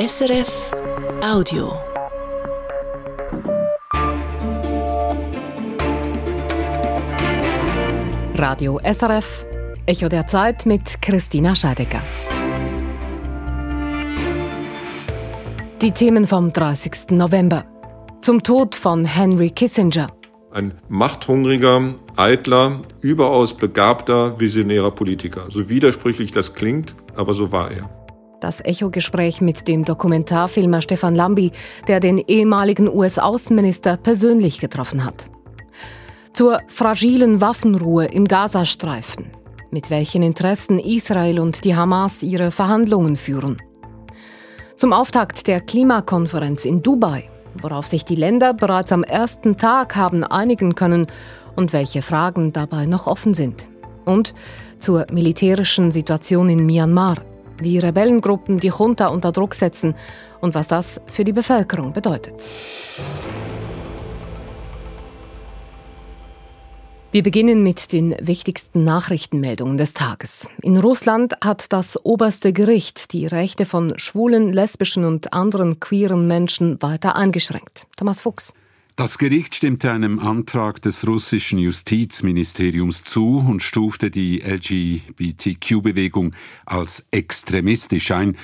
SRF Audio. Radio SRF, Echo der Zeit mit Christina Scheidecker. Die Themen vom 30. November. Zum Tod von Henry Kissinger. Ein machthungriger, eitler, überaus begabter, visionärer Politiker. So widersprüchlich das klingt, aber so war er. Das Echo-Gespräch mit dem Dokumentarfilmer Stefan Lambi, der den ehemaligen US-Außenminister persönlich getroffen hat. Zur fragilen Waffenruhe im Gazastreifen. Mit welchen Interessen Israel und die Hamas ihre Verhandlungen führen. Zum Auftakt der Klimakonferenz in Dubai worauf sich die Länder bereits am ersten Tag haben einigen können und welche Fragen dabei noch offen sind. Und zur militärischen Situation in Myanmar, wie Rebellengruppen die Junta unter Druck setzen und was das für die Bevölkerung bedeutet. Wir beginnen mit den wichtigsten Nachrichtenmeldungen des Tages. In Russland hat das oberste Gericht die Rechte von schwulen, lesbischen und anderen queeren Menschen weiter eingeschränkt. Thomas Fuchs. Das Gericht stimmte einem Antrag des russischen Justizministeriums zu und stufte die LGBTQ-Bewegung als extremistisch ein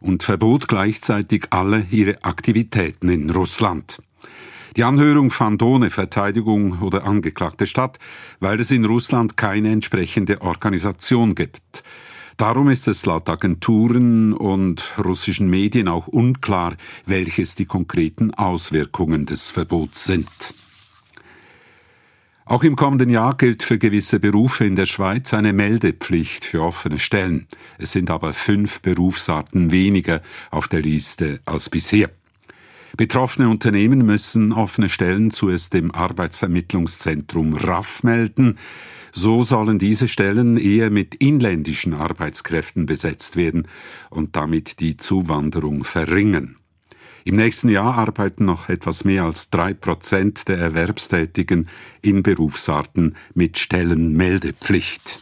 und verbot gleichzeitig alle ihre Aktivitäten in Russland. Die Anhörung fand ohne Verteidigung oder Angeklagte statt, weil es in Russland keine entsprechende Organisation gibt. Darum ist es laut Agenturen und russischen Medien auch unklar, welches die konkreten Auswirkungen des Verbots sind. Auch im kommenden Jahr gilt für gewisse Berufe in der Schweiz eine Meldepflicht für offene Stellen. Es sind aber fünf Berufsarten weniger auf der Liste als bisher. Betroffene Unternehmen müssen offene Stellen zuerst dem Arbeitsvermittlungszentrum RAF melden. So sollen diese Stellen eher mit inländischen Arbeitskräften besetzt werden und damit die Zuwanderung verringern. Im nächsten Jahr arbeiten noch etwas mehr als drei Prozent der Erwerbstätigen in Berufsarten mit Stellenmeldepflicht.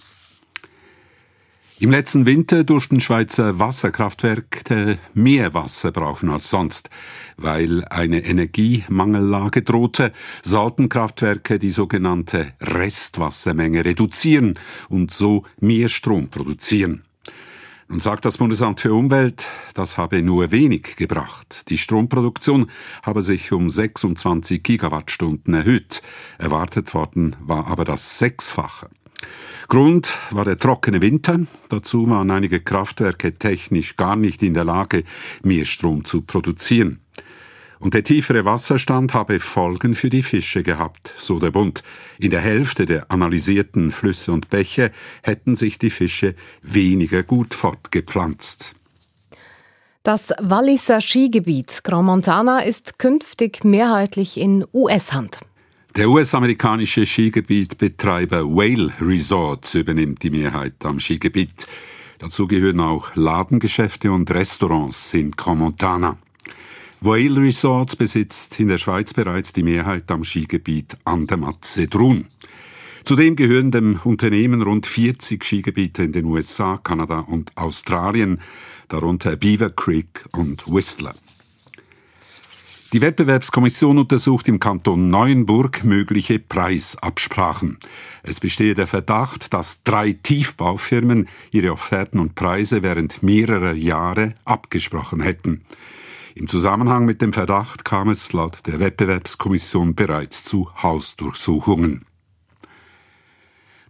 Im letzten Winter durften Schweizer Wasserkraftwerke mehr Wasser brauchen als sonst. Weil eine Energiemangellage drohte, sollten Kraftwerke die sogenannte Restwassermenge reduzieren und so mehr Strom produzieren. Nun sagt das Bundesamt für Umwelt, das habe nur wenig gebracht. Die Stromproduktion habe sich um 26 Gigawattstunden erhöht. Erwartet worden war aber das Sechsfache. Grund war der trockene Winter. Dazu waren einige Kraftwerke technisch gar nicht in der Lage, mehr Strom zu produzieren. Und der tiefere Wasserstand habe Folgen für die Fische gehabt, so der Bund. In der Hälfte der analysierten Flüsse und Bäche hätten sich die Fische weniger gut fortgepflanzt. Das Walliser Skigebiet Grand Montana ist künftig mehrheitlich in US-Hand. Der US-amerikanische Skigebietbetreiber Whale Resorts übernimmt die Mehrheit am Skigebiet. Dazu gehören auch Ladengeschäfte und Restaurants in Cromontana. Whale Resorts besitzt in der Schweiz bereits die Mehrheit am Skigebiet Andermatt-Sedrun. Zudem gehören dem Unternehmen rund 40 Skigebiete in den USA, Kanada und Australien, darunter Beaver Creek und Whistler. Die Wettbewerbskommission untersucht im Kanton Neuenburg mögliche Preisabsprachen. Es bestehe der Verdacht, dass drei Tiefbaufirmen ihre Offerten und Preise während mehrerer Jahre abgesprochen hätten. Im Zusammenhang mit dem Verdacht kam es laut der Wettbewerbskommission bereits zu Hausdurchsuchungen.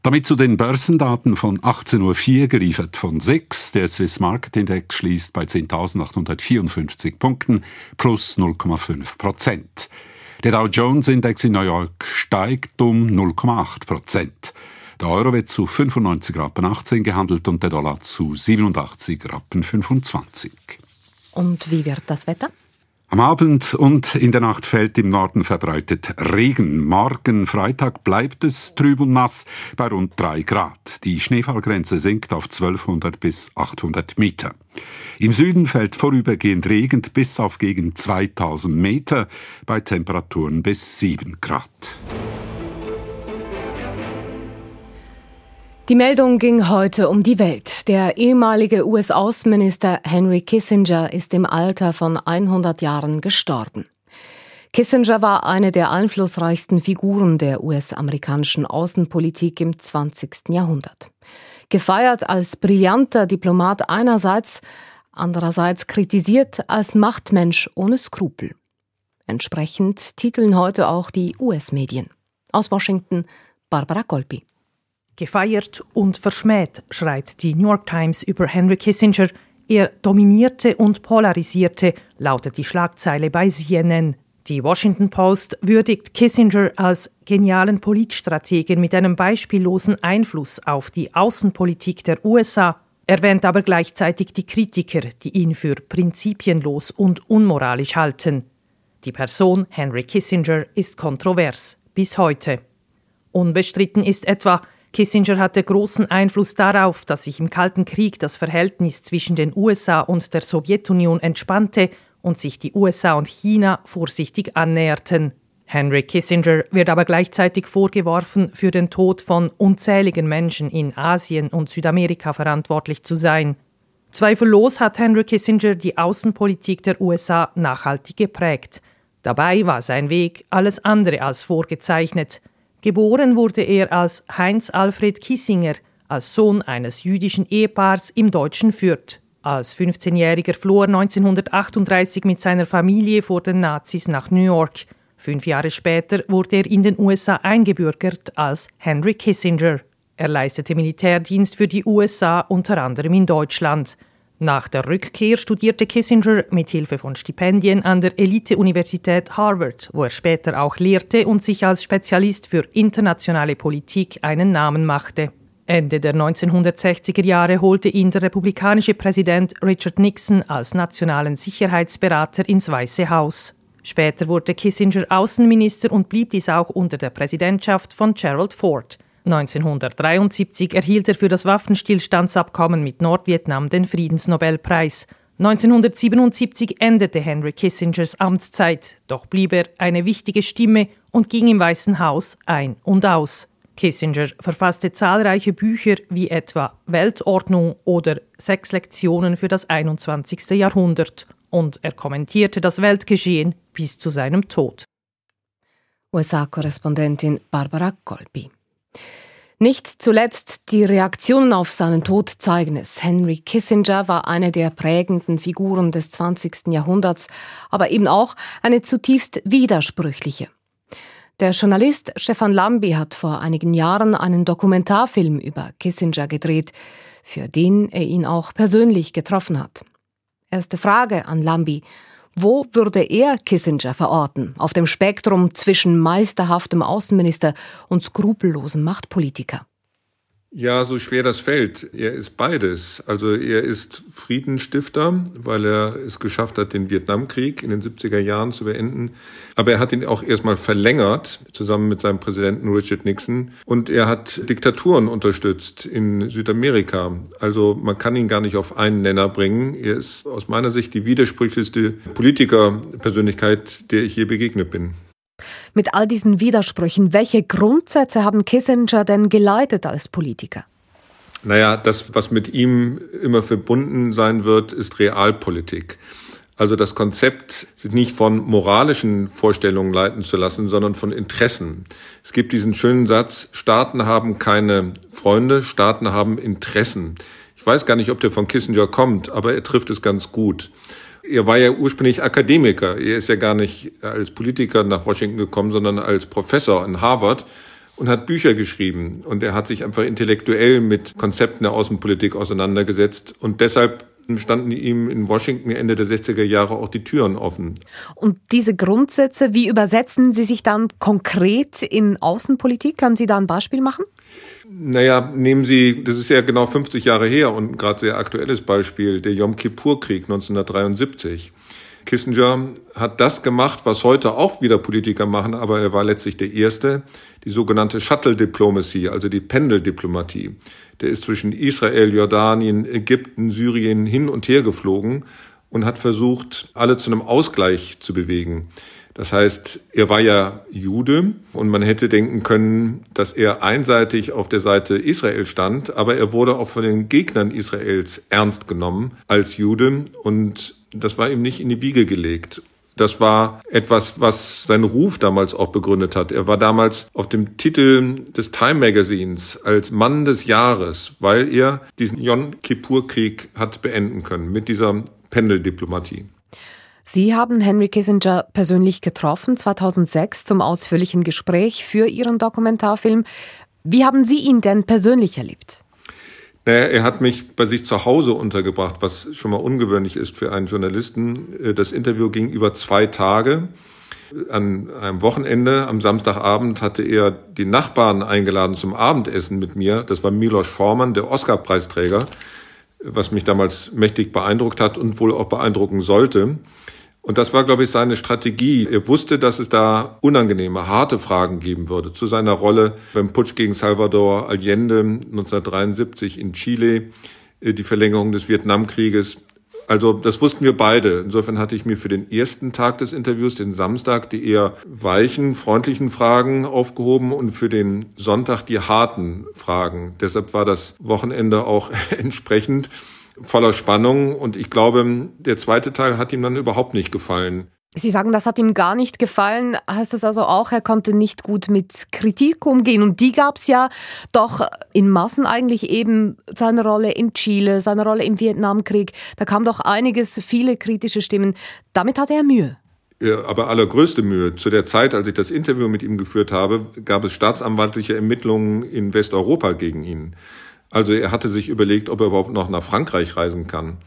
Damit zu den Börsendaten von 18.04 Uhr geliefert von SIX. Der Swiss Market Index schließt bei 10.854 Punkten plus 0,5 Prozent. Der Dow Jones Index in New York steigt um 0,8 Prozent. Der Euro wird zu 95 Rappen 18 gehandelt und der Dollar zu 87 Rappen 25. Und wie wird das Wetter? Am Abend und in der Nacht fällt im Norden verbreitet Regen. Morgen Freitag bleibt es trüb und nass bei rund drei Grad. Die Schneefallgrenze sinkt auf 1200 bis 800 Meter. Im Süden fällt vorübergehend Regen bis auf gegen 2000 Meter bei Temperaturen bis 7 Grad. Die Meldung ging heute um die Welt. Der ehemalige US-Außenminister Henry Kissinger ist im Alter von 100 Jahren gestorben. Kissinger war eine der einflussreichsten Figuren der US-amerikanischen Außenpolitik im 20. Jahrhundert. Gefeiert als brillanter Diplomat einerseits, andererseits kritisiert als Machtmensch ohne Skrupel. Entsprechend titeln heute auch die US-Medien. Aus Washington Barbara Golpi. Gefeiert und verschmäht, schreibt die New York Times über Henry Kissinger. Er dominierte und polarisierte, lautet die Schlagzeile bei CNN. Die Washington Post würdigt Kissinger als genialen Politstrategen mit einem beispiellosen Einfluss auf die Außenpolitik der USA, erwähnt aber gleichzeitig die Kritiker, die ihn für prinzipienlos und unmoralisch halten. Die Person Henry Kissinger ist kontrovers bis heute. Unbestritten ist etwa, Kissinger hatte großen Einfluss darauf, dass sich im Kalten Krieg das Verhältnis zwischen den USA und der Sowjetunion entspannte und sich die USA und China vorsichtig annäherten. Henry Kissinger wird aber gleichzeitig vorgeworfen, für den Tod von unzähligen Menschen in Asien und Südamerika verantwortlich zu sein. Zweifellos hat Henry Kissinger die Außenpolitik der USA nachhaltig geprägt. Dabei war sein Weg alles andere als vorgezeichnet. Geboren wurde er als Heinz Alfred Kissinger, als Sohn eines jüdischen Ehepaars im deutschen Fürth. Als 15-Jähriger floh er 1938 mit seiner Familie vor den Nazis nach New York. Fünf Jahre später wurde er in den USA eingebürgert als Henry Kissinger. Er leistete Militärdienst für die USA unter anderem in Deutschland. Nach der Rückkehr studierte Kissinger mit Hilfe von Stipendien an der Elite-Universität Harvard, wo er später auch lehrte und sich als Spezialist für internationale Politik einen Namen machte. Ende der 1960er Jahre holte ihn der republikanische Präsident Richard Nixon als nationalen Sicherheitsberater ins Weiße Haus. Später wurde Kissinger Außenminister und blieb dies auch unter der Präsidentschaft von Gerald Ford. 1973 erhielt er für das Waffenstillstandsabkommen mit Nordvietnam den Friedensnobelpreis. 1977 endete Henry Kissingers Amtszeit, doch blieb er eine wichtige Stimme und ging im Weißen Haus ein und aus. Kissinger verfasste zahlreiche Bücher wie etwa Weltordnung oder Sechs Lektionen für das 21. Jahrhundert und er kommentierte das Weltgeschehen bis zu seinem Tod. USA-Korrespondentin Barbara Golbi. Nicht zuletzt die Reaktionen auf seinen Tod zeigen es. Henry Kissinger war eine der prägenden Figuren des 20. Jahrhunderts, aber eben auch eine zutiefst widersprüchliche. Der Journalist Stefan Lambi hat vor einigen Jahren einen Dokumentarfilm über Kissinger gedreht, für den er ihn auch persönlich getroffen hat. Erste Frage an Lambi. Wo würde er Kissinger verorten? Auf dem Spektrum zwischen meisterhaftem Außenminister und skrupellosem Machtpolitiker? Ja, so schwer das fällt. Er ist beides. Also er ist Friedensstifter, weil er es geschafft hat, den Vietnamkrieg in den 70er Jahren zu beenden. Aber er hat ihn auch erstmal verlängert, zusammen mit seinem Präsidenten Richard Nixon. Und er hat Diktaturen unterstützt in Südamerika. Also man kann ihn gar nicht auf einen Nenner bringen. Er ist aus meiner Sicht die widersprüchlichste Politikerpersönlichkeit, der ich je begegnet bin. Mit all diesen Widersprüchen, welche Grundsätze haben Kissinger denn geleitet als Politiker? Naja, das, was mit ihm immer verbunden sein wird, ist Realpolitik. Also das Konzept, sich nicht von moralischen Vorstellungen leiten zu lassen, sondern von Interessen. Es gibt diesen schönen Satz, Staaten haben keine Freunde, Staaten haben Interessen. Ich weiß gar nicht, ob der von Kissinger kommt, aber er trifft es ganz gut. Er war ja ursprünglich Akademiker. Er ist ja gar nicht als Politiker nach Washington gekommen, sondern als Professor in Harvard und hat Bücher geschrieben. Und er hat sich einfach intellektuell mit Konzepten der Außenpolitik auseinandergesetzt. Und deshalb standen ihm in Washington Ende der 60er Jahre auch die Türen offen. Und diese Grundsätze, wie übersetzen Sie sich dann konkret in Außenpolitik? Können Sie da ein Beispiel machen? Naja, nehmen Sie, das ist ja genau 50 Jahre her und gerade sehr aktuelles Beispiel, der Yom Kippur-Krieg 1973. Kissinger hat das gemacht, was heute auch wieder Politiker machen, aber er war letztlich der Erste, die sogenannte Shuttle Diplomacy, also die Pendeldiplomatie. Der ist zwischen Israel, Jordanien, Ägypten, Syrien hin und her geflogen und hat versucht, alle zu einem Ausgleich zu bewegen. Das heißt, er war ja Jude und man hätte denken können, dass er einseitig auf der Seite Israel stand, aber er wurde auch von den Gegnern Israels ernst genommen als Jude und das war ihm nicht in die Wiege gelegt. Das war etwas, was seinen Ruf damals auch begründet hat. Er war damals auf dem Titel des Time Magazines als Mann des Jahres, weil er diesen Yom Kippur Krieg hat beenden können mit dieser Pendeldiplomatie. Sie haben Henry Kissinger persönlich getroffen, 2006, zum ausführlichen Gespräch für Ihren Dokumentarfilm. Wie haben Sie ihn denn persönlich erlebt? Naja, er hat mich bei sich zu Hause untergebracht, was schon mal ungewöhnlich ist für einen Journalisten. Äh, das Interview ging über zwei Tage. An einem Wochenende, am Samstagabend, hatte er die Nachbarn eingeladen zum Abendessen mit mir. Das war Milos Forman, der Oscar-Preisträger, was mich damals mächtig beeindruckt hat und wohl auch beeindrucken sollte. Und das war, glaube ich, seine Strategie. Er wusste, dass es da unangenehme, harte Fragen geben würde zu seiner Rolle beim Putsch gegen Salvador Allende 1973 in Chile, äh, die Verlängerung des Vietnamkrieges. Also das wussten wir beide. Insofern hatte ich mir für den ersten Tag des Interviews, den Samstag, die eher weichen, freundlichen Fragen aufgehoben und für den Sonntag die harten Fragen. Deshalb war das Wochenende auch entsprechend voller Spannung. Und ich glaube, der zweite Teil hat ihm dann überhaupt nicht gefallen. Sie sagen, das hat ihm gar nicht gefallen. Heißt das also auch, er konnte nicht gut mit Kritik umgehen? Und die gab es ja doch in Massen eigentlich eben seine Rolle in Chile, seine Rolle im Vietnamkrieg. Da kam doch einiges, viele kritische Stimmen. Damit hatte er Mühe. Ja, aber allergrößte Mühe. Zu der Zeit, als ich das Interview mit ihm geführt habe, gab es staatsanwaltliche Ermittlungen in Westeuropa gegen ihn. Also er hatte sich überlegt, ob er überhaupt noch nach Frankreich reisen kann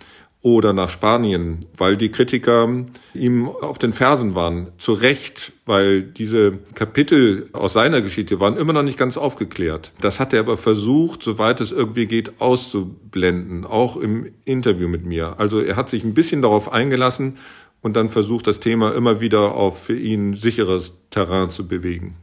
oder nach Spanien, weil die Kritiker ihm auf den Fersen waren. Zu Recht, weil diese Kapitel aus seiner Geschichte waren immer noch nicht ganz aufgeklärt. Das hat er aber versucht, soweit es irgendwie geht, auszublenden, auch im Interview mit mir. Also er hat sich ein bisschen darauf eingelassen und dann versucht, das Thema immer wieder auf für ihn sicheres Terrain zu bewegen.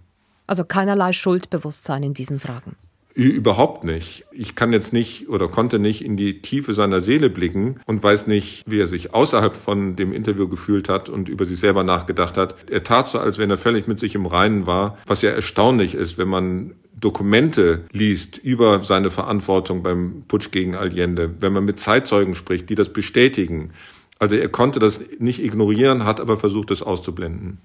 Also keinerlei Schuldbewusstsein in diesen Fragen. Überhaupt nicht. Ich kann jetzt nicht oder konnte nicht in die Tiefe seiner Seele blicken und weiß nicht, wie er sich außerhalb von dem Interview gefühlt hat und über sich selber nachgedacht hat. Er tat so, als wenn er völlig mit sich im Reinen war, was ja erstaunlich ist, wenn man Dokumente liest über seine Verantwortung beim Putsch gegen Allende, wenn man mit Zeitzeugen spricht, die das bestätigen. Also er konnte das nicht ignorieren, hat aber versucht, es auszublenden.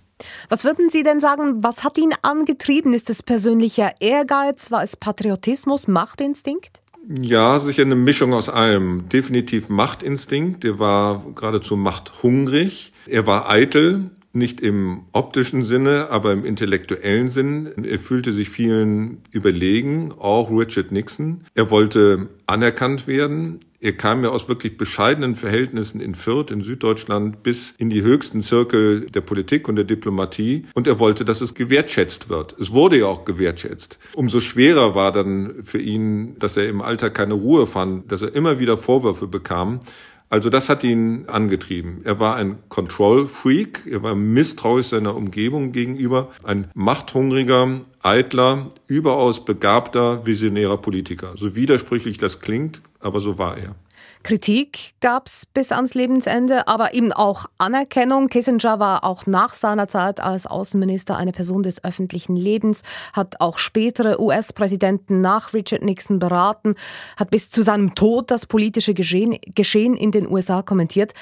Was würden Sie denn sagen, was hat ihn angetrieben? Ist es persönlicher Ehrgeiz? War es Patriotismus, Machtinstinkt? Ja, sicher eine Mischung aus allem. Definitiv Machtinstinkt. Er war geradezu machthungrig. Er war eitel nicht im optischen Sinne, aber im intellektuellen Sinn. Er fühlte sich vielen überlegen, auch Richard Nixon. Er wollte anerkannt werden. Er kam ja aus wirklich bescheidenen Verhältnissen in Fürth in Süddeutschland bis in die höchsten Zirkel der Politik und der Diplomatie. Und er wollte, dass es gewertschätzt wird. Es wurde ja auch gewertschätzt. Umso schwerer war dann für ihn, dass er im Alter keine Ruhe fand, dass er immer wieder Vorwürfe bekam. Also das hat ihn angetrieben. Er war ein Control-Freak, er war misstrauisch seiner Umgebung gegenüber, ein machthungriger, eitler, überaus begabter, visionärer Politiker. So widersprüchlich das klingt, aber so war er. Kritik gab es bis ans Lebensende, aber eben auch Anerkennung. Kissinger war auch nach seiner Zeit als Außenminister eine Person des öffentlichen Lebens, hat auch spätere US-Präsidenten nach Richard Nixon beraten, hat bis zu seinem Tod das politische Geschehen, Geschehen in den USA kommentiert.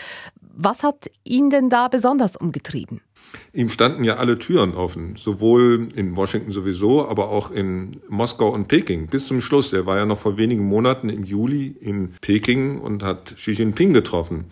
Was hat ihn denn da besonders umgetrieben? Ihm standen ja alle Türen offen, sowohl in Washington sowieso, aber auch in Moskau und Peking bis zum Schluss. Er war ja noch vor wenigen Monaten im Juli in Peking und hat Xi Jinping getroffen.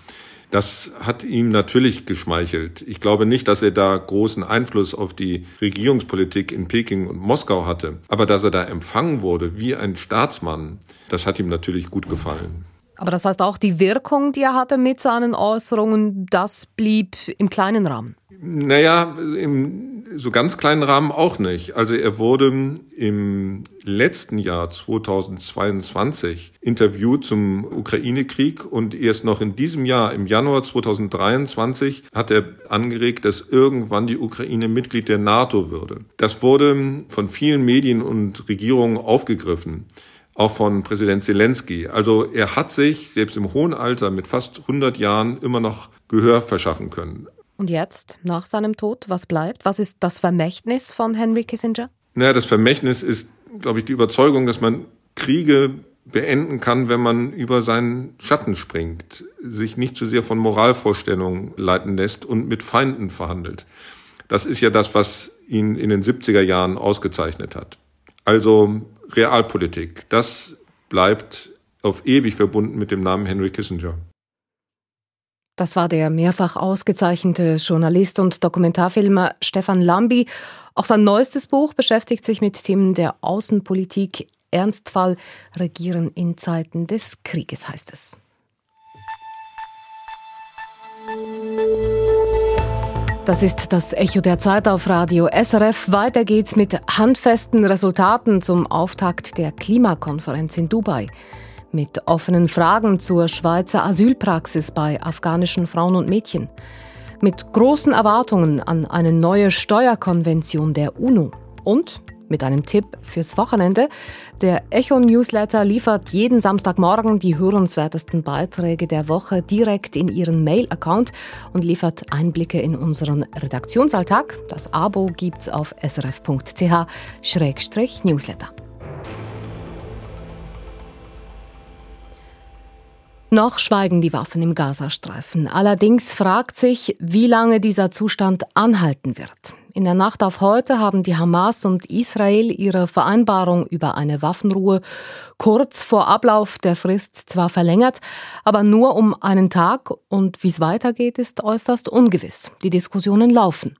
Das hat ihm natürlich geschmeichelt. Ich glaube nicht, dass er da großen Einfluss auf die Regierungspolitik in Peking und Moskau hatte. Aber dass er da empfangen wurde wie ein Staatsmann, das hat ihm natürlich gut gefallen. Aber das heißt auch, die Wirkung, die er hatte mit seinen Äußerungen, das blieb im kleinen Rahmen. Naja, im so ganz kleinen Rahmen auch nicht. Also er wurde im letzten Jahr 2022 interviewt zum Ukraine-Krieg und erst noch in diesem Jahr, im Januar 2023, hat er angeregt, dass irgendwann die Ukraine Mitglied der NATO würde. Das wurde von vielen Medien und Regierungen aufgegriffen auch von Präsident Zelensky. Also er hat sich selbst im hohen Alter mit fast 100 Jahren immer noch Gehör verschaffen können. Und jetzt, nach seinem Tod, was bleibt? Was ist das Vermächtnis von Henry Kissinger? Naja, das Vermächtnis ist, glaube ich, die Überzeugung, dass man Kriege beenden kann, wenn man über seinen Schatten springt, sich nicht zu sehr von Moralvorstellungen leiten lässt und mit Feinden verhandelt. Das ist ja das, was ihn in den 70er Jahren ausgezeichnet hat. Also Realpolitik, das bleibt auf ewig verbunden mit dem Namen Henry Kissinger. Das war der mehrfach ausgezeichnete Journalist und Dokumentarfilmer Stefan Lambi. Auch sein neuestes Buch beschäftigt sich mit Themen der Außenpolitik. Ernstfall Regieren in Zeiten des Krieges heißt es. Das ist das Echo der Zeit auf Radio SRF. Weiter geht's mit handfesten Resultaten zum Auftakt der Klimakonferenz in Dubai. Mit offenen Fragen zur Schweizer Asylpraxis bei afghanischen Frauen und Mädchen. Mit großen Erwartungen an eine neue Steuerkonvention der UNO. Und mit einem Tipp fürs Wochenende. Der Echo Newsletter liefert jeden Samstagmorgen die hörenswertesten Beiträge der Woche direkt in Ihren Mail-Account und liefert Einblicke in unseren Redaktionsalltag. Das Abo gibt's auf srf.ch-newsletter. Noch schweigen die Waffen im Gazastreifen. Allerdings fragt sich, wie lange dieser Zustand anhalten wird. In der Nacht auf heute haben die Hamas und Israel ihre Vereinbarung über eine Waffenruhe kurz vor Ablauf der Frist zwar verlängert, aber nur um einen Tag und wie es weitergeht, ist äußerst ungewiss. Die Diskussionen laufen.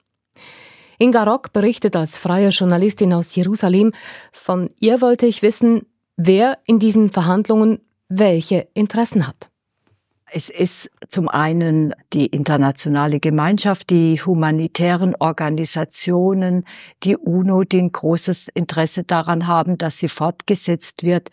Inga Rock berichtet als freie Journalistin aus Jerusalem. Von ihr wollte ich wissen, wer in diesen Verhandlungen welche Interessen hat. Es ist zum einen die internationale Gemeinschaft, die humanitären Organisationen, die UNO, die ein großes Interesse daran haben, dass sie fortgesetzt wird.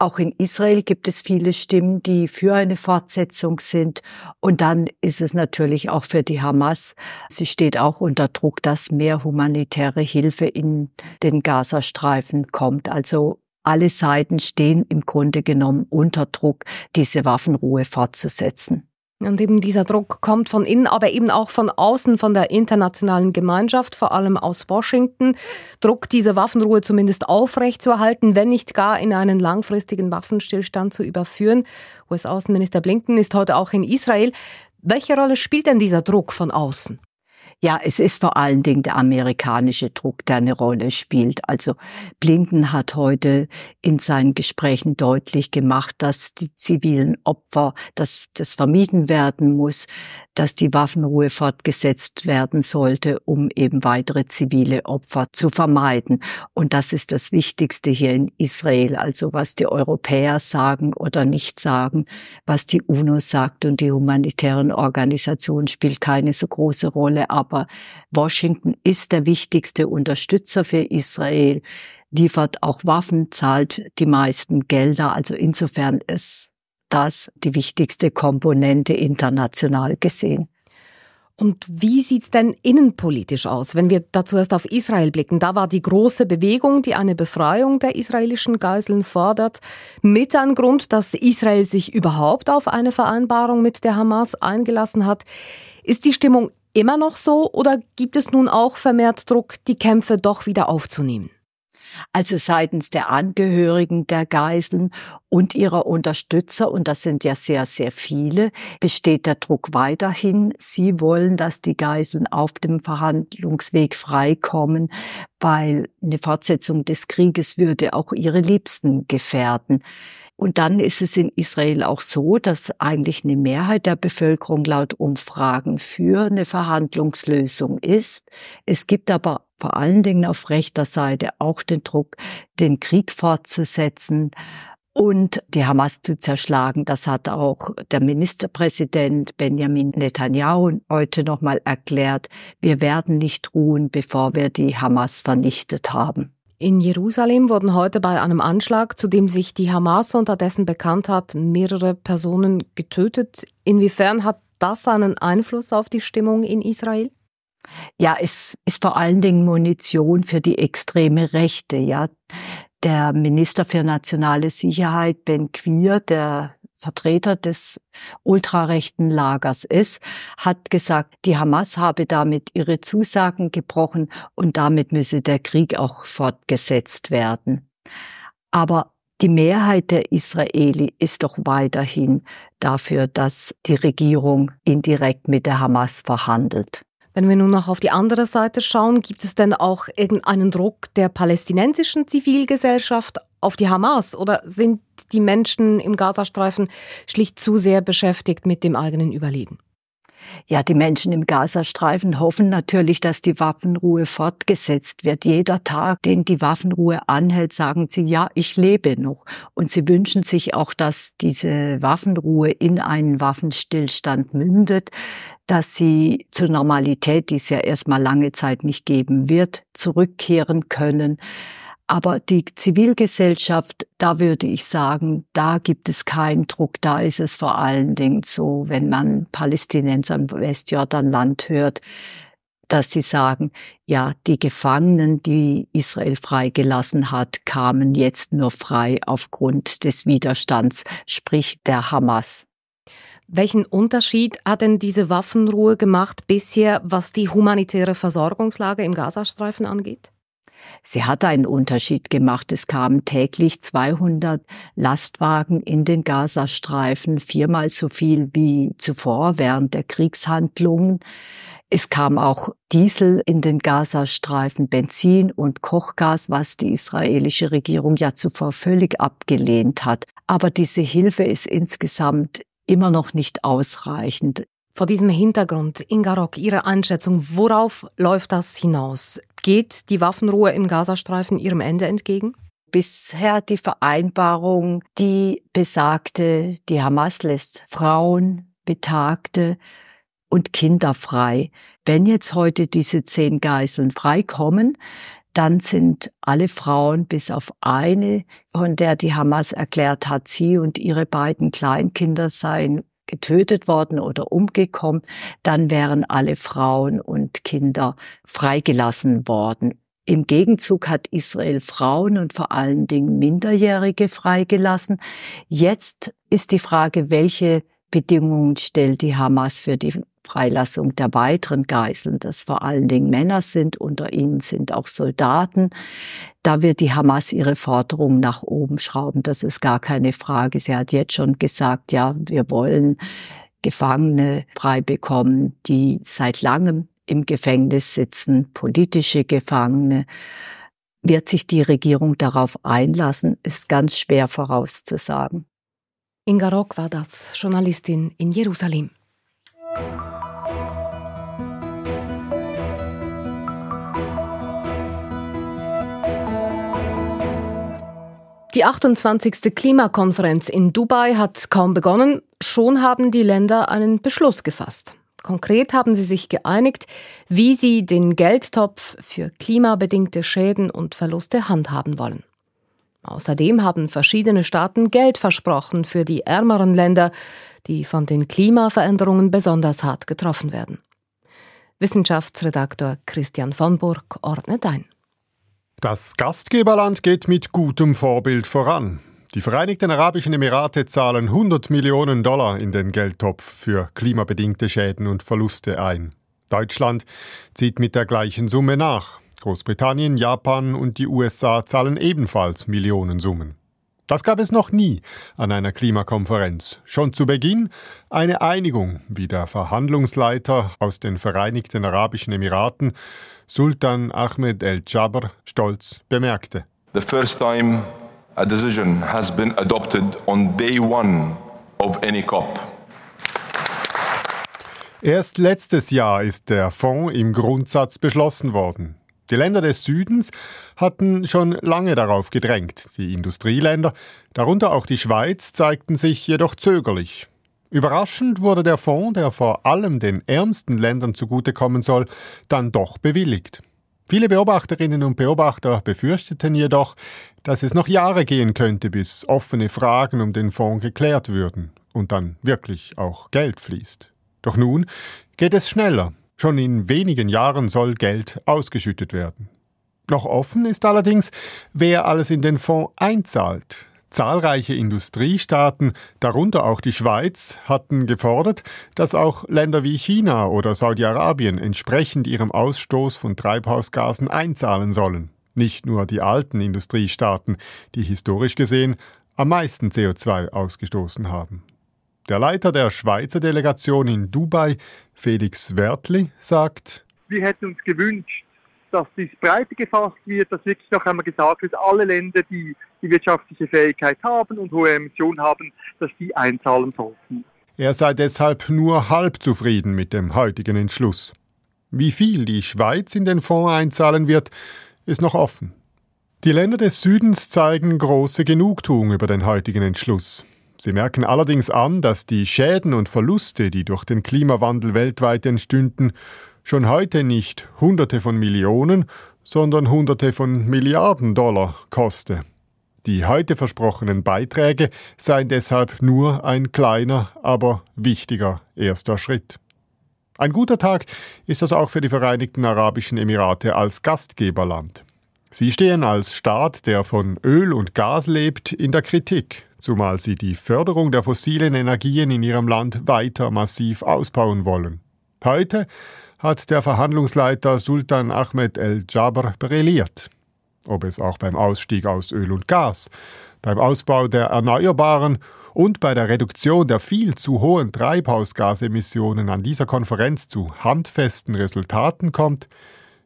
Auch in Israel gibt es viele Stimmen, die für eine Fortsetzung sind. Und dann ist es natürlich auch für die Hamas. Sie steht auch unter Druck, dass mehr humanitäre Hilfe in den Gazastreifen kommt. Also alle Seiten stehen im Grunde genommen unter Druck, diese Waffenruhe fortzusetzen. Und eben dieser Druck kommt von innen, aber eben auch von außen, von der internationalen Gemeinschaft, vor allem aus Washington. Druck, diese Waffenruhe zumindest aufrechtzuerhalten, wenn nicht gar in einen langfristigen Waffenstillstand zu überführen. US-Außenminister Blinken ist heute auch in Israel. Welche Rolle spielt denn dieser Druck von außen? Ja, es ist vor allen Dingen der amerikanische Druck, der eine Rolle spielt. Also Blinken hat heute in seinen Gesprächen deutlich gemacht, dass die zivilen Opfer, dass das vermieden werden muss, dass die Waffenruhe fortgesetzt werden sollte, um eben weitere zivile Opfer zu vermeiden. Und das ist das Wichtigste hier in Israel. Also was die Europäer sagen oder nicht sagen, was die UNO sagt und die humanitären Organisationen spielt keine so große Rolle. Aber Washington ist der wichtigste Unterstützer für Israel liefert auch Waffen, zahlt die meisten Gelder. Also insofern ist das die wichtigste Komponente international gesehen. Und wie sieht's denn innenpolitisch aus, wenn wir dazu erst auf Israel blicken? Da war die große Bewegung, die eine Befreiung der israelischen Geiseln fordert, mit ein Grund, dass Israel sich überhaupt auf eine Vereinbarung mit der Hamas eingelassen hat. Ist die Stimmung immer noch so oder gibt es nun auch vermehrt Druck, die Kämpfe doch wieder aufzunehmen? also seitens der Angehörigen der Geiseln und ihrer Unterstützer, und das sind ja sehr, sehr viele, besteht der Druck weiterhin. Sie wollen, dass die Geiseln auf dem Verhandlungsweg freikommen, weil eine Fortsetzung des Krieges würde auch ihre Liebsten gefährden. Und dann ist es in Israel auch so, dass eigentlich eine Mehrheit der Bevölkerung laut Umfragen für eine Verhandlungslösung ist. Es gibt aber vor allen Dingen auf rechter Seite auch den Druck, den Krieg fortzusetzen und die Hamas zu zerschlagen. Das hat auch der Ministerpräsident Benjamin Netanyahu heute nochmal erklärt. Wir werden nicht ruhen, bevor wir die Hamas vernichtet haben. In Jerusalem wurden heute bei einem Anschlag, zu dem sich die Hamas unterdessen bekannt hat, mehrere Personen getötet. Inwiefern hat das einen Einfluss auf die Stimmung in Israel? Ja, es ist vor allen Dingen Munition für die extreme Rechte, ja. Der Minister für nationale Sicherheit, Ben Quir, der Vertreter des ultrarechten Lagers ist, hat gesagt, die Hamas habe damit ihre Zusagen gebrochen und damit müsse der Krieg auch fortgesetzt werden. Aber die Mehrheit der Israeli ist doch weiterhin dafür, dass die Regierung indirekt mit der Hamas verhandelt. Wenn wir nun noch auf die andere Seite schauen, gibt es denn auch irgendeinen Druck der palästinensischen Zivilgesellschaft auf die Hamas oder sind die Menschen im Gazastreifen schlicht zu sehr beschäftigt mit dem eigenen Überleben? Ja, die Menschen im Gazastreifen hoffen natürlich, dass die Waffenruhe fortgesetzt wird. Jeder Tag, den die Waffenruhe anhält, sagen sie, ja, ich lebe noch. Und sie wünschen sich auch, dass diese Waffenruhe in einen Waffenstillstand mündet, dass sie zur Normalität, die es ja erstmal lange Zeit nicht geben wird, zurückkehren können. Aber die Zivilgesellschaft, da würde ich sagen, da gibt es keinen Druck. Da ist es vor allen Dingen so, wenn man Palästinenser im Westjordanland hört, dass sie sagen, ja, die Gefangenen, die Israel freigelassen hat, kamen jetzt nur frei aufgrund des Widerstands, sprich der Hamas. Welchen Unterschied hat denn diese Waffenruhe gemacht bisher, was die humanitäre Versorgungslage im Gazastreifen angeht? Sie hat einen Unterschied gemacht. Es kamen täglich 200 Lastwagen in den Gazastreifen, viermal so viel wie zuvor während der Kriegshandlungen. Es kam auch Diesel in den Gazastreifen, Benzin und Kochgas, was die israelische Regierung ja zuvor völlig abgelehnt hat. Aber diese Hilfe ist insgesamt immer noch nicht ausreichend. Vor diesem Hintergrund, Inga Rock, Ihre Einschätzung, worauf läuft das hinaus? Geht die Waffenruhe im Gazastreifen ihrem Ende entgegen? Bisher die Vereinbarung, die besagte, die Hamas lässt Frauen, Betagte und Kinder frei. Wenn jetzt heute diese zehn Geiseln freikommen, dann sind alle Frauen bis auf eine, von der die Hamas erklärt hat, sie und ihre beiden Kleinkinder seien getötet worden oder umgekommen, dann wären alle Frauen und Kinder freigelassen worden. Im Gegenzug hat Israel Frauen und vor allen Dingen Minderjährige freigelassen. Jetzt ist die Frage, welche Bedingungen stellt die Hamas für die Freilassung der weiteren Geiseln, das vor allen Dingen Männer sind, unter ihnen sind auch Soldaten. Da wird die Hamas ihre Forderungen nach oben schrauben, das ist gar keine Frage. Sie hat jetzt schon gesagt, ja, wir wollen Gefangene frei bekommen, die seit langem im Gefängnis sitzen, politische Gefangene. Wird sich die Regierung darauf einlassen, ist ganz schwer vorauszusagen. Inga Rock war das, Journalistin in Jerusalem. Die 28. Klimakonferenz in Dubai hat kaum begonnen, schon haben die Länder einen Beschluss gefasst. Konkret haben sie sich geeinigt, wie sie den Geldtopf für klimabedingte Schäden und Verluste handhaben wollen. Außerdem haben verschiedene Staaten Geld versprochen für die ärmeren Länder, die von den Klimaveränderungen besonders hart getroffen werden. Wissenschaftsredaktor Christian von Burg ordnet ein. Das Gastgeberland geht mit gutem Vorbild voran. Die Vereinigten Arabischen Emirate zahlen 100 Millionen Dollar in den Geldtopf für klimabedingte Schäden und Verluste ein. Deutschland zieht mit der gleichen Summe nach. Großbritannien, Japan und die USA zahlen ebenfalls Millionensummen. Das gab es noch nie an einer Klimakonferenz. Schon zu Beginn eine Einigung, wie der Verhandlungsleiter aus den Vereinigten Arabischen Emiraten, Sultan Ahmed El-Jabr, stolz bemerkte. The first time a decision has been adopted on day one of any COP. Erst letztes Jahr ist der Fonds im Grundsatz beschlossen worden. Die Länder des Südens hatten schon lange darauf gedrängt. Die Industrieländer, darunter auch die Schweiz, zeigten sich jedoch zögerlich. Überraschend wurde der Fonds, der vor allem den ärmsten Ländern zugutekommen soll, dann doch bewilligt. Viele Beobachterinnen und Beobachter befürchteten jedoch, dass es noch Jahre gehen könnte, bis offene Fragen um den Fonds geklärt würden und dann wirklich auch Geld fließt. Doch nun geht es schneller. Schon in wenigen Jahren soll Geld ausgeschüttet werden. Noch offen ist allerdings, wer alles in den Fonds einzahlt. Zahlreiche Industriestaaten, darunter auch die Schweiz, hatten gefordert, dass auch Länder wie China oder Saudi-Arabien entsprechend ihrem Ausstoß von Treibhausgasen einzahlen sollen. Nicht nur die alten Industriestaaten, die historisch gesehen am meisten CO2 ausgestoßen haben. Der Leiter der Schweizer Delegation in Dubai, Felix Wertli, sagt, wir hätten uns gewünscht, dass dies breiter gefasst wird, dass wirklich noch einmal gesagt wird, alle Länder, die die wirtschaftliche Fähigkeit haben und hohe Emissionen haben, dass die einzahlen sollten. Er sei deshalb nur halb zufrieden mit dem heutigen Entschluss. Wie viel die Schweiz in den Fonds einzahlen wird, ist noch offen. Die Länder des Südens zeigen große Genugtuung über den heutigen Entschluss. Sie merken allerdings an, dass die Schäden und Verluste, die durch den Klimawandel weltweit entstünden, schon heute nicht Hunderte von Millionen, sondern Hunderte von Milliarden Dollar koste. Die heute versprochenen Beiträge seien deshalb nur ein kleiner, aber wichtiger erster Schritt. Ein guter Tag ist das auch für die Vereinigten Arabischen Emirate als Gastgeberland. Sie stehen als Staat, der von Öl und Gas lebt, in der Kritik zumal sie die Förderung der fossilen Energien in ihrem Land weiter massiv ausbauen wollen. Heute hat der Verhandlungsleiter Sultan Ahmed El-Jabr brilliert. Ob es auch beim Ausstieg aus Öl und Gas, beim Ausbau der Erneuerbaren und bei der Reduktion der viel zu hohen Treibhausgasemissionen an dieser Konferenz zu handfesten Resultaten kommt,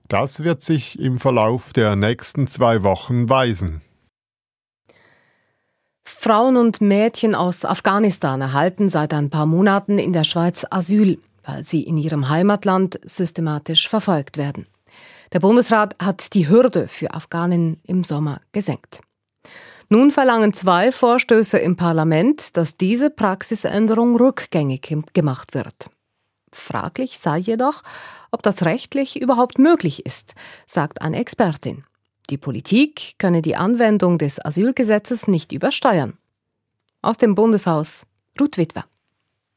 das wird sich im Verlauf der nächsten zwei Wochen weisen. Frauen und Mädchen aus Afghanistan erhalten seit ein paar Monaten in der Schweiz Asyl, weil sie in ihrem Heimatland systematisch verfolgt werden. Der Bundesrat hat die Hürde für Afghanen im Sommer gesenkt. Nun verlangen zwei Vorstöße im Parlament, dass diese Praxisänderung rückgängig gemacht wird. Fraglich sei jedoch, ob das rechtlich überhaupt möglich ist, sagt eine Expertin. Die Politik könne die Anwendung des Asylgesetzes nicht übersteuern. Aus dem Bundeshaus Ruth Witwer.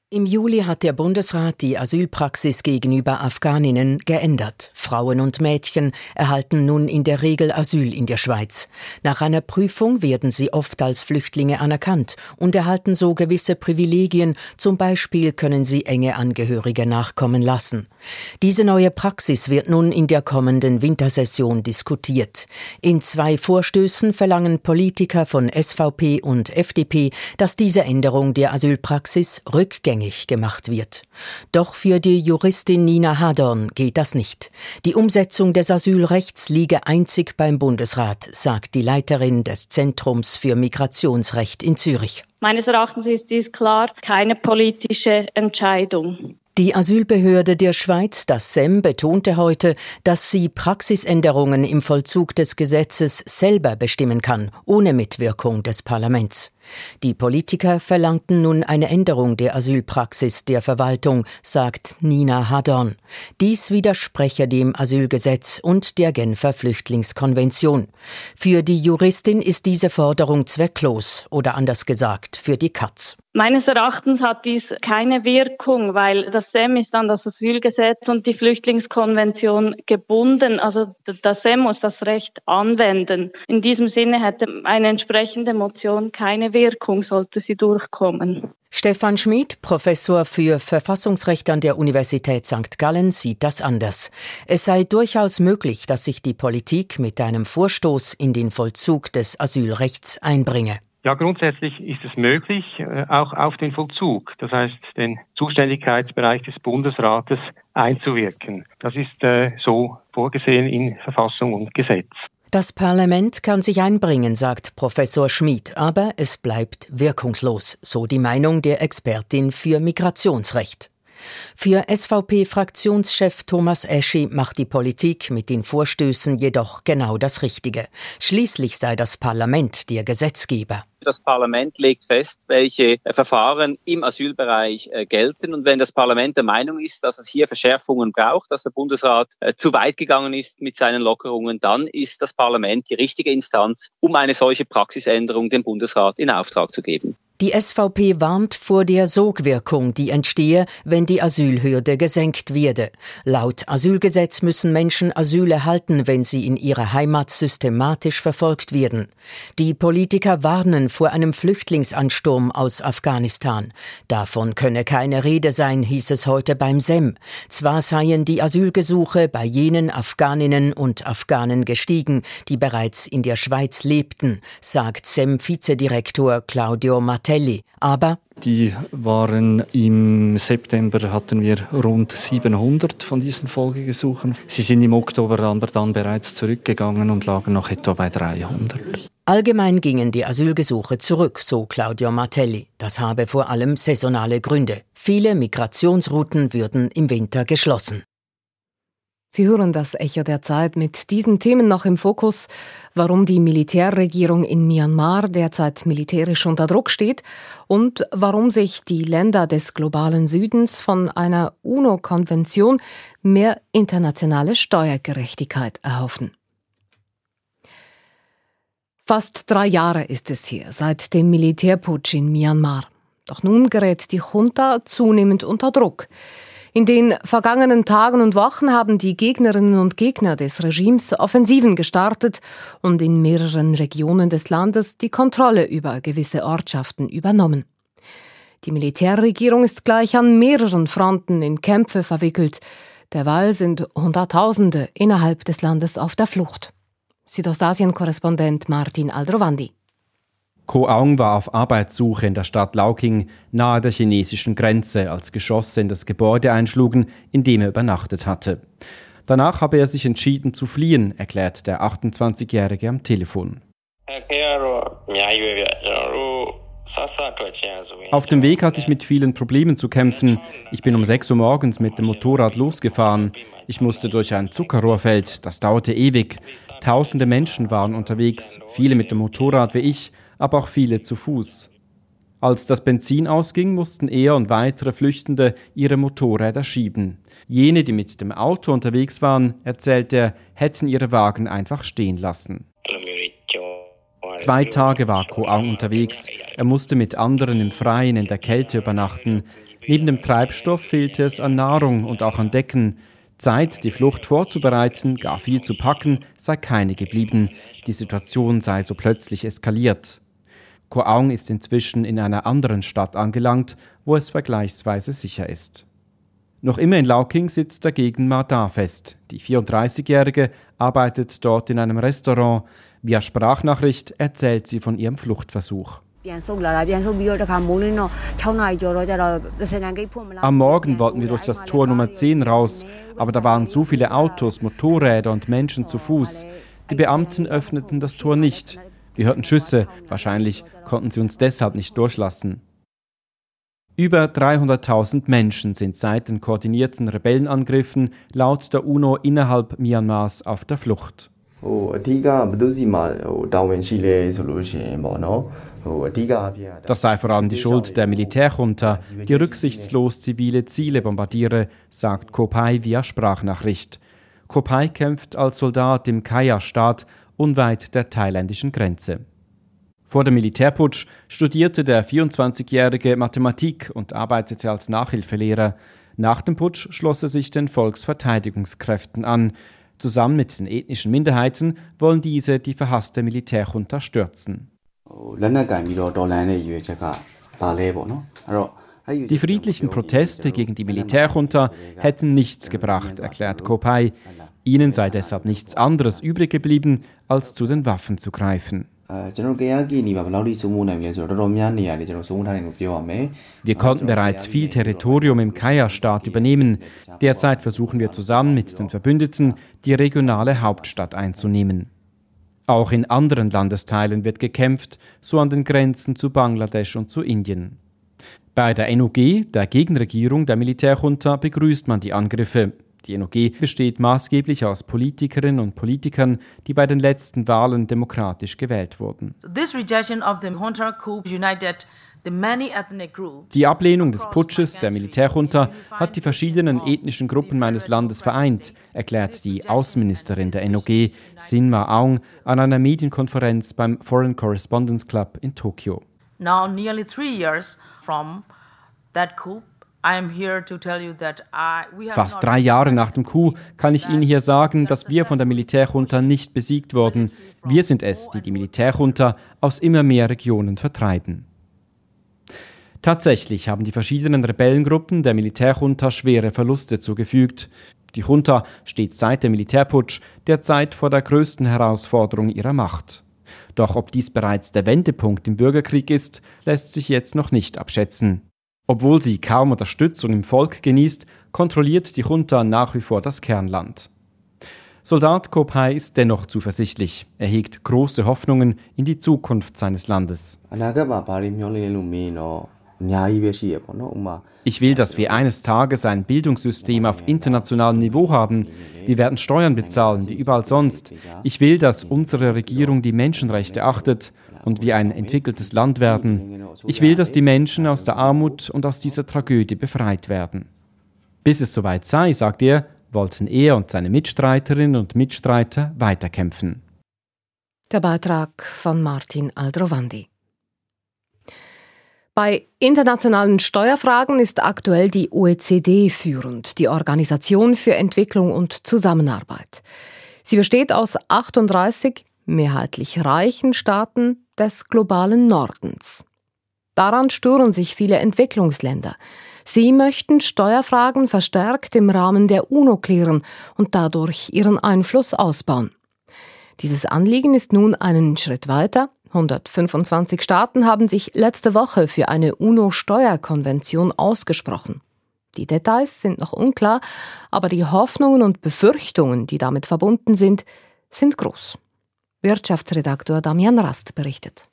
Im Juli hat der Bundesrat die Asylpraxis gegenüber Afghaninnen geändert. Frauen und Mädchen erhalten nun in der Regel Asyl in der Schweiz. Nach einer Prüfung werden sie oft als Flüchtlinge anerkannt und erhalten so gewisse Privilegien, zum Beispiel können sie enge Angehörige nachkommen lassen. Diese neue Praxis wird nun in der kommenden Wintersession diskutiert. In zwei Vorstößen verlangen Politiker von SVP und FDP, dass diese Änderung der Asylpraxis rückgängig rückgängig gemacht wird. Doch für die Juristin Nina Hadorn geht das nicht. Die Umsetzung des Asylrechts liege einzig beim Bundesrat, sagt die Leiterin des Zentrums für Migrationsrecht in Zürich. Meines Erachtens ist dies klar keine politische Entscheidung. Die Asylbehörde der Schweiz, das SEM, betonte heute, dass sie Praxisänderungen im Vollzug des Gesetzes selber bestimmen kann, ohne Mitwirkung des Parlaments. Die Politiker verlangten nun eine Änderung der Asylpraxis der Verwaltung, sagt Nina Hadorn. Dies widerspreche dem Asylgesetz und der Genfer Flüchtlingskonvention. Für die Juristin ist diese Forderung zwecklos oder anders gesagt für die Katz. Meines Erachtens hat dies keine Wirkung, weil das SEM ist an das Asylgesetz und die Flüchtlingskonvention gebunden. Also das SEM muss das Recht anwenden. In diesem Sinne hätte eine entsprechende Motion keine Wirkung, sollte sie durchkommen. Stefan Schmid, Professor für Verfassungsrecht an der Universität St. Gallen, sieht das anders. Es sei durchaus möglich, dass sich die Politik mit einem Vorstoß in den Vollzug des Asylrechts einbringe. Ja, grundsätzlich ist es möglich, äh, auch auf den Vollzug, das heißt den Zuständigkeitsbereich des Bundesrates einzuwirken. Das ist äh, so vorgesehen in Verfassung und Gesetz. Das Parlament kann sich einbringen, sagt Professor Schmid, aber es bleibt wirkungslos, so die Meinung der Expertin für Migrationsrecht. Für SVP-Fraktionschef Thomas Eschi macht die Politik mit den Vorstößen jedoch genau das Richtige. Schließlich sei das Parlament der Gesetzgeber. Das Parlament legt fest, welche Verfahren im Asylbereich äh, gelten. Und wenn das Parlament der Meinung ist, dass es hier Verschärfungen braucht, dass der Bundesrat äh, zu weit gegangen ist mit seinen Lockerungen, dann ist das Parlament die richtige Instanz, um eine solche Praxisänderung dem Bundesrat in Auftrag zu geben. Die SVP warnt vor der Sogwirkung, die entstehe, wenn die Asylhürde gesenkt werde. Laut Asylgesetz müssen Menschen Asyl erhalten, wenn sie in ihrer Heimat systematisch verfolgt werden. Die Politiker warnen vor einem Flüchtlingsansturm aus Afghanistan. Davon könne keine Rede sein, hieß es heute beim SEM. Zwar seien die Asylgesuche bei jenen Afghaninnen und Afghanen gestiegen, die bereits in der Schweiz lebten, sagt SEM-Vizedirektor Claudio Matt Martelli. Aber die waren im September hatten wir rund 700 von diesen Folgegesuchen. Sie sind im Oktober aber dann bereits zurückgegangen und lagen noch etwa bei 300. Allgemein gingen die Asylgesuche zurück, so Claudio Martelli. Das habe vor allem saisonale Gründe. Viele Migrationsrouten würden im Winter geschlossen. Sie hören das Echo der Zeit mit diesen Themen noch im Fokus, warum die Militärregierung in Myanmar derzeit militärisch unter Druck steht und warum sich die Länder des globalen Südens von einer UNO-Konvention mehr internationale Steuergerechtigkeit erhoffen. Fast drei Jahre ist es her seit dem Militärputsch in Myanmar. Doch nun gerät die Junta zunehmend unter Druck. In den vergangenen Tagen und Wochen haben die Gegnerinnen und Gegner des Regimes Offensiven gestartet und in mehreren Regionen des Landes die Kontrolle über gewisse Ortschaften übernommen. Die Militärregierung ist gleich an mehreren Fronten in Kämpfe verwickelt. Derweil sind Hunderttausende innerhalb des Landes auf der Flucht. Südostasien-Korrespondent Martin Aldrovandi. Ko Aung war auf Arbeitssuche in der Stadt Lauking nahe der chinesischen Grenze, als Geschosse in das Gebäude einschlugen, in dem er übernachtet hatte. Danach habe er sich entschieden zu fliehen, erklärt der 28-Jährige am Telefon. Auf dem Weg hatte ich mit vielen Problemen zu kämpfen. Ich bin um 6 Uhr morgens mit dem Motorrad losgefahren. Ich musste durch ein Zuckerrohrfeld, das dauerte ewig. Tausende Menschen waren unterwegs, viele mit dem Motorrad wie ich, aber auch viele zu Fuß. Als das Benzin ausging, mussten er und weitere Flüchtende ihre Motorräder schieben. Jene, die mit dem Auto unterwegs waren, erzählt er, hätten ihre Wagen einfach stehen lassen. Zwei Tage war Koang unterwegs. Er musste mit anderen im Freien in der Kälte übernachten. Neben dem Treibstoff fehlte es an Nahrung und auch an Decken. Zeit, die Flucht vorzubereiten, gar viel zu packen, sei keine geblieben. Die Situation sei so plötzlich eskaliert. Koaung ist inzwischen in einer anderen Stadt angelangt, wo es vergleichsweise sicher ist. Noch immer in Lauking sitzt dagegen Mada fest. Die 34-Jährige arbeitet dort in einem Restaurant. Via Sprachnachricht erzählt sie von ihrem Fluchtversuch. Am Morgen wollten wir durch das Tor Nummer 10 raus, aber da waren so viele Autos, Motorräder und Menschen zu Fuß. Die Beamten öffneten das Tor nicht. Wir hörten Schüsse, wahrscheinlich konnten sie uns deshalb nicht durchlassen. Über 300.000 Menschen sind seit den koordinierten Rebellenangriffen laut der UNO innerhalb Myanmars auf der Flucht. Das sei vor allem die Schuld der Militärjunta, die rücksichtslos zivile Ziele bombardiere, sagt Kopai via Sprachnachricht. Kopai kämpft als Soldat im Kaya-Staat unweit der thailändischen Grenze. Vor dem Militärputsch studierte der 24-jährige Mathematik und arbeitete als Nachhilfelehrer. Nach dem Putsch schloss er sich den Volksverteidigungskräften an. Zusammen mit den ethnischen Minderheiten wollen diese die verhasste Militärjunta stürzen. Die friedlichen Proteste gegen die Militärjunta hätten nichts gebracht, erklärt Kopai. Ihnen sei deshalb nichts anderes übrig geblieben, als zu den Waffen zu greifen. Wir konnten bereits viel Territorium im Kaya-Staat übernehmen. Derzeit versuchen wir zusammen mit den Verbündeten, die regionale Hauptstadt einzunehmen. Auch in anderen Landesteilen wird gekämpft, so an den Grenzen zu Bangladesch und zu Indien. Bei der NUG, der Gegenregierung der Militärjunta, begrüßt man die Angriffe. Die NOG besteht maßgeblich aus Politikerinnen und Politikern, die bei den letzten Wahlen demokratisch gewählt wurden. Die Ablehnung des Putsches der Militärjunta hat die verschiedenen ethnischen Gruppen meines Landes vereint, erklärt die Außenministerin der NOG, Sin Ma Aung, an einer Medienkonferenz beim Foreign Correspondence Club in Tokio. Now nearly three years from that coup, Fast drei Jahre nach dem Coup kann ich Ihnen hier sagen, dass wir von der Militärjunta nicht besiegt wurden. Wir sind es, die die Militärjunta aus immer mehr Regionen vertreiben. Tatsächlich haben die verschiedenen Rebellengruppen der Militärjunta schwere Verluste zugefügt. Die Junta steht seit dem Militärputsch derzeit vor der größten Herausforderung ihrer Macht. Doch ob dies bereits der Wendepunkt im Bürgerkrieg ist, lässt sich jetzt noch nicht abschätzen. Obwohl sie kaum Unterstützung im Volk genießt, kontrolliert die Junta nach wie vor das Kernland. Soldat Kopai ist dennoch zuversichtlich. Er hegt große Hoffnungen in die Zukunft seines Landes. Ich will, dass wir eines Tages ein Bildungssystem auf internationalem Niveau haben. Wir werden Steuern bezahlen, wie überall sonst. Ich will, dass unsere Regierung die Menschenrechte achtet und wir ein entwickeltes Land werden. Ich will, dass die Menschen aus der Armut und aus dieser Tragödie befreit werden. Bis es soweit sei, sagt er, wollten er und seine Mitstreiterinnen und Mitstreiter weiterkämpfen. Der Beitrag von Martin Aldrovandi. Bei internationalen Steuerfragen ist aktuell die OECD führend, die Organisation für Entwicklung und Zusammenarbeit. Sie besteht aus 38 mehrheitlich reichen Staaten des globalen Nordens. Daran stören sich viele Entwicklungsländer. Sie möchten Steuerfragen verstärkt im Rahmen der UNO klären und dadurch ihren Einfluss ausbauen. Dieses Anliegen ist nun einen Schritt weiter 125 Staaten haben sich letzte Woche für eine UNO-Steuerkonvention ausgesprochen. Die Details sind noch unklar, aber die Hoffnungen und Befürchtungen, die damit verbunden sind, sind groß. Wirtschaftsredaktor Damian Rast berichtet.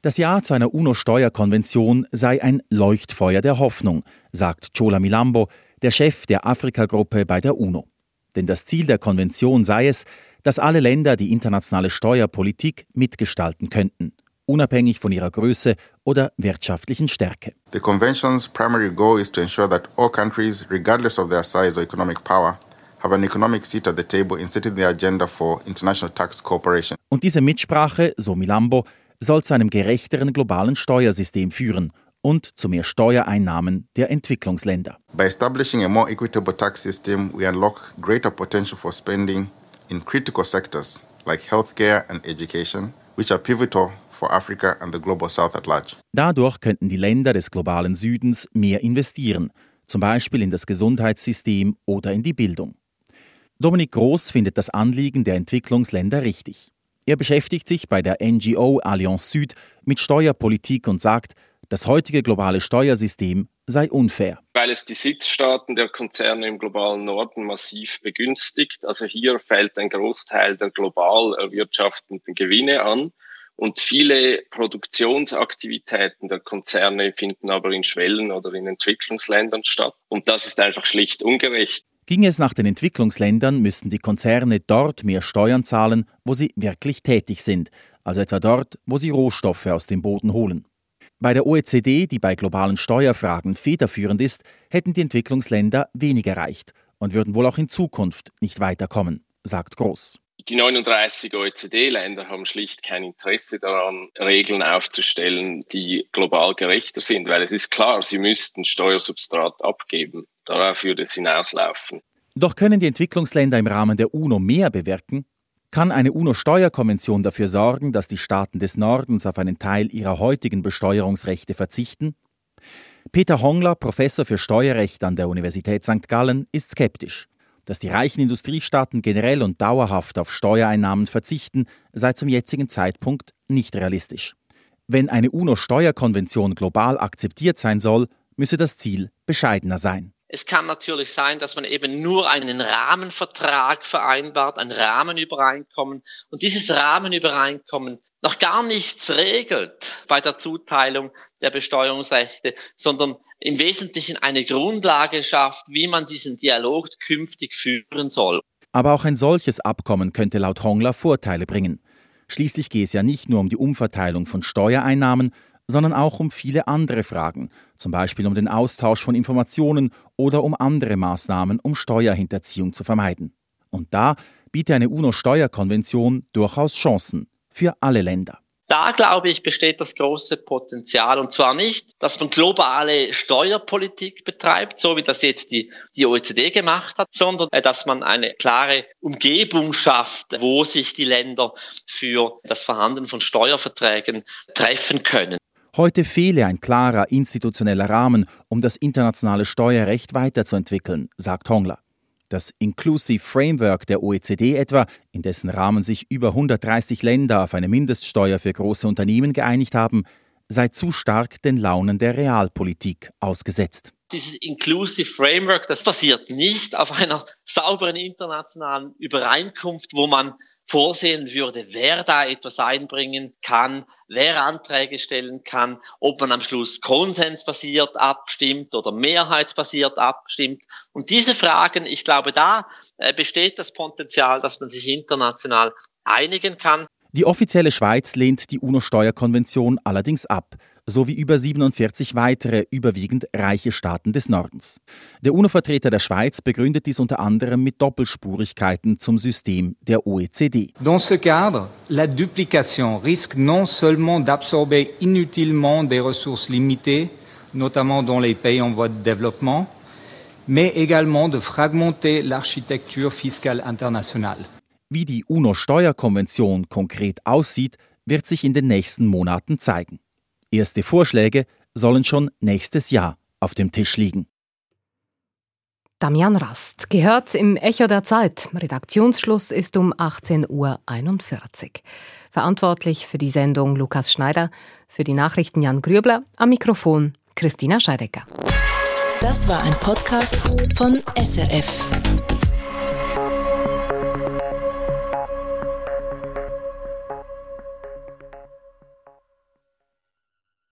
Das Ja zu einer UNO-Steuerkonvention sei ein Leuchtfeuer der Hoffnung, sagt Chola Milambo, der Chef der Afrika-Gruppe bei der UNO. Denn das Ziel der Konvention sei es, dass alle Länder die internationale Steuerpolitik mitgestalten könnten, unabhängig von ihrer Größe oder wirtschaftlichen Stärke. The convention's primary goal is to ensure that all countries, regardless of their size or economic power, have an economic seat at the table in setting the agenda for international tax cooperation. Und diese Mitsprache, so Milambo, soll zu einem gerechteren globalen Steuersystem führen und zu mehr Steuereinnahmen der Entwicklungsländer. By establishing a more equitable tax system, we unlock greater potential for spending in critical sectors like healthcare and education, which are pivotal for Africa and the global south at large. Dadurch könnten die Länder des globalen Südens mehr investieren, zum Beispiel in das Gesundheitssystem oder in die Bildung. Dominik Groß findet das Anliegen der Entwicklungsländer richtig. Er beschäftigt sich bei der NGO Allianz Süd mit Steuerpolitik und sagt, das heutige globale Steuersystem sei unfair. Weil es die Sitzstaaten der Konzerne im globalen Norden massiv begünstigt. Also hier fällt ein Großteil der global erwirtschaftenden Gewinne an. Und viele Produktionsaktivitäten der Konzerne finden aber in Schwellen- oder in Entwicklungsländern statt. Und das ist einfach schlicht ungerecht. Ging es nach den Entwicklungsländern, müssten die Konzerne dort mehr Steuern zahlen, wo sie wirklich tätig sind, also etwa dort, wo sie Rohstoffe aus dem Boden holen. Bei der OECD, die bei globalen Steuerfragen federführend ist, hätten die Entwicklungsländer wenig erreicht und würden wohl auch in Zukunft nicht weiterkommen, sagt Groß. Die 39 OECD-Länder haben schlicht kein Interesse daran, Regeln aufzustellen, die global gerechter sind, weil es ist klar, sie müssten Steuersubstrat abgeben. Darauf würde es hinauslaufen. Doch können die Entwicklungsländer im Rahmen der UNO mehr bewirken? Kann eine UNO-Steuerkonvention dafür sorgen, dass die Staaten des Nordens auf einen Teil ihrer heutigen Besteuerungsrechte verzichten? Peter Hongler, Professor für Steuerrecht an der Universität St. Gallen, ist skeptisch. Dass die reichen Industriestaaten generell und dauerhaft auf Steuereinnahmen verzichten, sei zum jetzigen Zeitpunkt nicht realistisch. Wenn eine UNO-Steuerkonvention global akzeptiert sein soll, müsse das Ziel bescheidener sein. Es kann natürlich sein, dass man eben nur einen Rahmenvertrag vereinbart, ein Rahmenübereinkommen und dieses Rahmenübereinkommen noch gar nichts regelt bei der Zuteilung der Besteuerungsrechte, sondern im Wesentlichen eine Grundlage schafft, wie man diesen Dialog künftig führen soll. Aber auch ein solches Abkommen könnte laut Hongler Vorteile bringen. Schließlich gehe es ja nicht nur um die Umverteilung von Steuereinnahmen, sondern auch um viele andere Fragen, zum Beispiel um den Austausch von Informationen oder um andere Maßnahmen, um Steuerhinterziehung zu vermeiden. Und da bietet eine UNO-Steuerkonvention durchaus Chancen für alle Länder. Da glaube ich, besteht das große Potenzial. Und zwar nicht, dass man globale Steuerpolitik betreibt, so wie das jetzt die, die OECD gemacht hat, sondern äh, dass man eine klare Umgebung schafft, wo sich die Länder für das Verhandeln von Steuerverträgen treffen können. Heute fehle ein klarer institutioneller Rahmen, um das internationale Steuerrecht weiterzuentwickeln, sagt Hongler. Das Inclusive Framework der OECD etwa, in dessen Rahmen sich über 130 Länder auf eine Mindeststeuer für große Unternehmen geeinigt haben, sei zu stark den Launen der Realpolitik ausgesetzt dieses Inclusive Framework, das basiert nicht auf einer sauberen internationalen Übereinkunft, wo man vorsehen würde, wer da etwas einbringen kann, wer Anträge stellen kann, ob man am Schluss konsensbasiert abstimmt oder mehrheitsbasiert abstimmt. Und diese Fragen, ich glaube, da äh, besteht das Potenzial, dass man sich international einigen kann. Die offizielle Schweiz lehnt die UNO-Steuerkonvention allerdings ab sowie über 47 weitere, überwiegend reiche Staaten des Nordens. Der UNO-Vertreter der Schweiz begründet dies unter anderem mit Doppelspurigkeiten zum System der OECD. Dans ce cadre, la duplication risque non seulement d'absorber inutilement des ressources limitées, notamment dans les pays en voie de développement, mais également de fragmenter l'architecture fiscale internationale. Wie die UNO-Steuerkonvention konkret aussieht, wird sich in den nächsten Monaten zeigen. Erste Vorschläge sollen schon nächstes Jahr auf dem Tisch liegen. Damian Rast gehört im Echo der Zeit. Redaktionsschluss ist um 18.41 Uhr. Verantwortlich für die Sendung Lukas Schneider, für die Nachrichten Jan Grübler, am Mikrofon Christina Scheidecker. Das war ein Podcast von SRF.